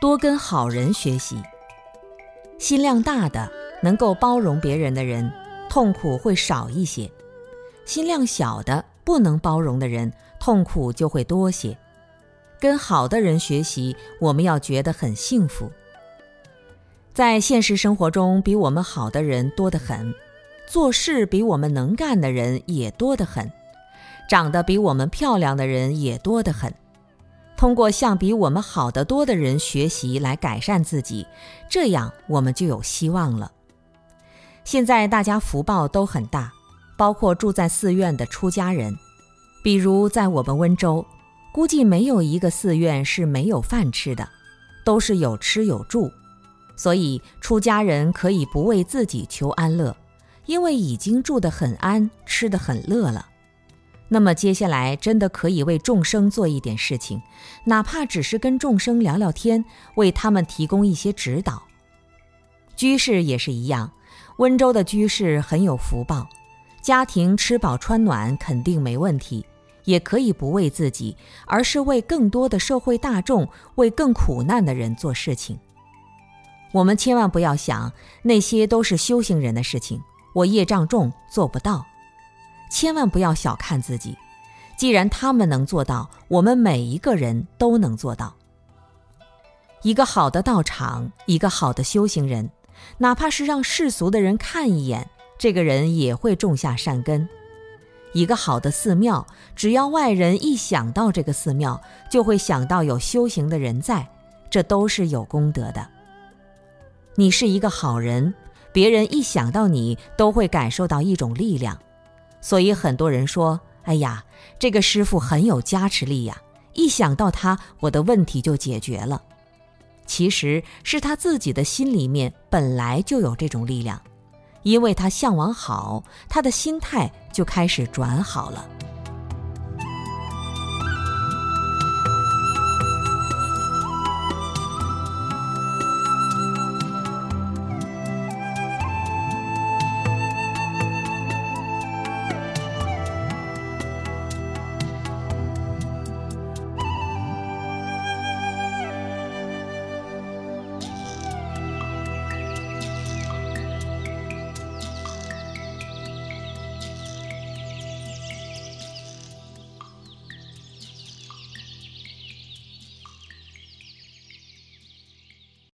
多跟好人学习。心量大的，能够包容别人的人，痛苦会少一些；心量小的，不能包容的人，痛苦就会多些。跟好的人学习，我们要觉得很幸福。在现实生活中，比我们好的人多得很，做事比我们能干的人也多得很，长得比我们漂亮的人也多得很。通过向比我们好得多的人学习来改善自己，这样我们就有希望了。现在大家福报都很大，包括住在寺院的出家人，比如在我们温州，估计没有一个寺院是没有饭吃的，都是有吃有住。所以，出家人可以不为自己求安乐，因为已经住得很安，吃得很乐了。那么，接下来真的可以为众生做一点事情，哪怕只是跟众生聊聊天，为他们提供一些指导。居士也是一样，温州的居士很有福报，家庭吃饱穿暖肯定没问题，也可以不为自己，而是为更多的社会大众，为更苦难的人做事情。我们千万不要想那些都是修行人的事情，我业障重做不到。千万不要小看自己，既然他们能做到，我们每一个人都能做到。一个好的道场，一个好的修行人，哪怕是让世俗的人看一眼，这个人也会种下善根。一个好的寺庙，只要外人一想到这个寺庙，就会想到有修行的人在，这都是有功德的。你是一个好人，别人一想到你，都会感受到一种力量。所以很多人说：“哎呀，这个师傅很有加持力呀！一想到他，我的问题就解决了。”其实是他自己的心里面本来就有这种力量，因为他向往好，他的心态就开始转好了。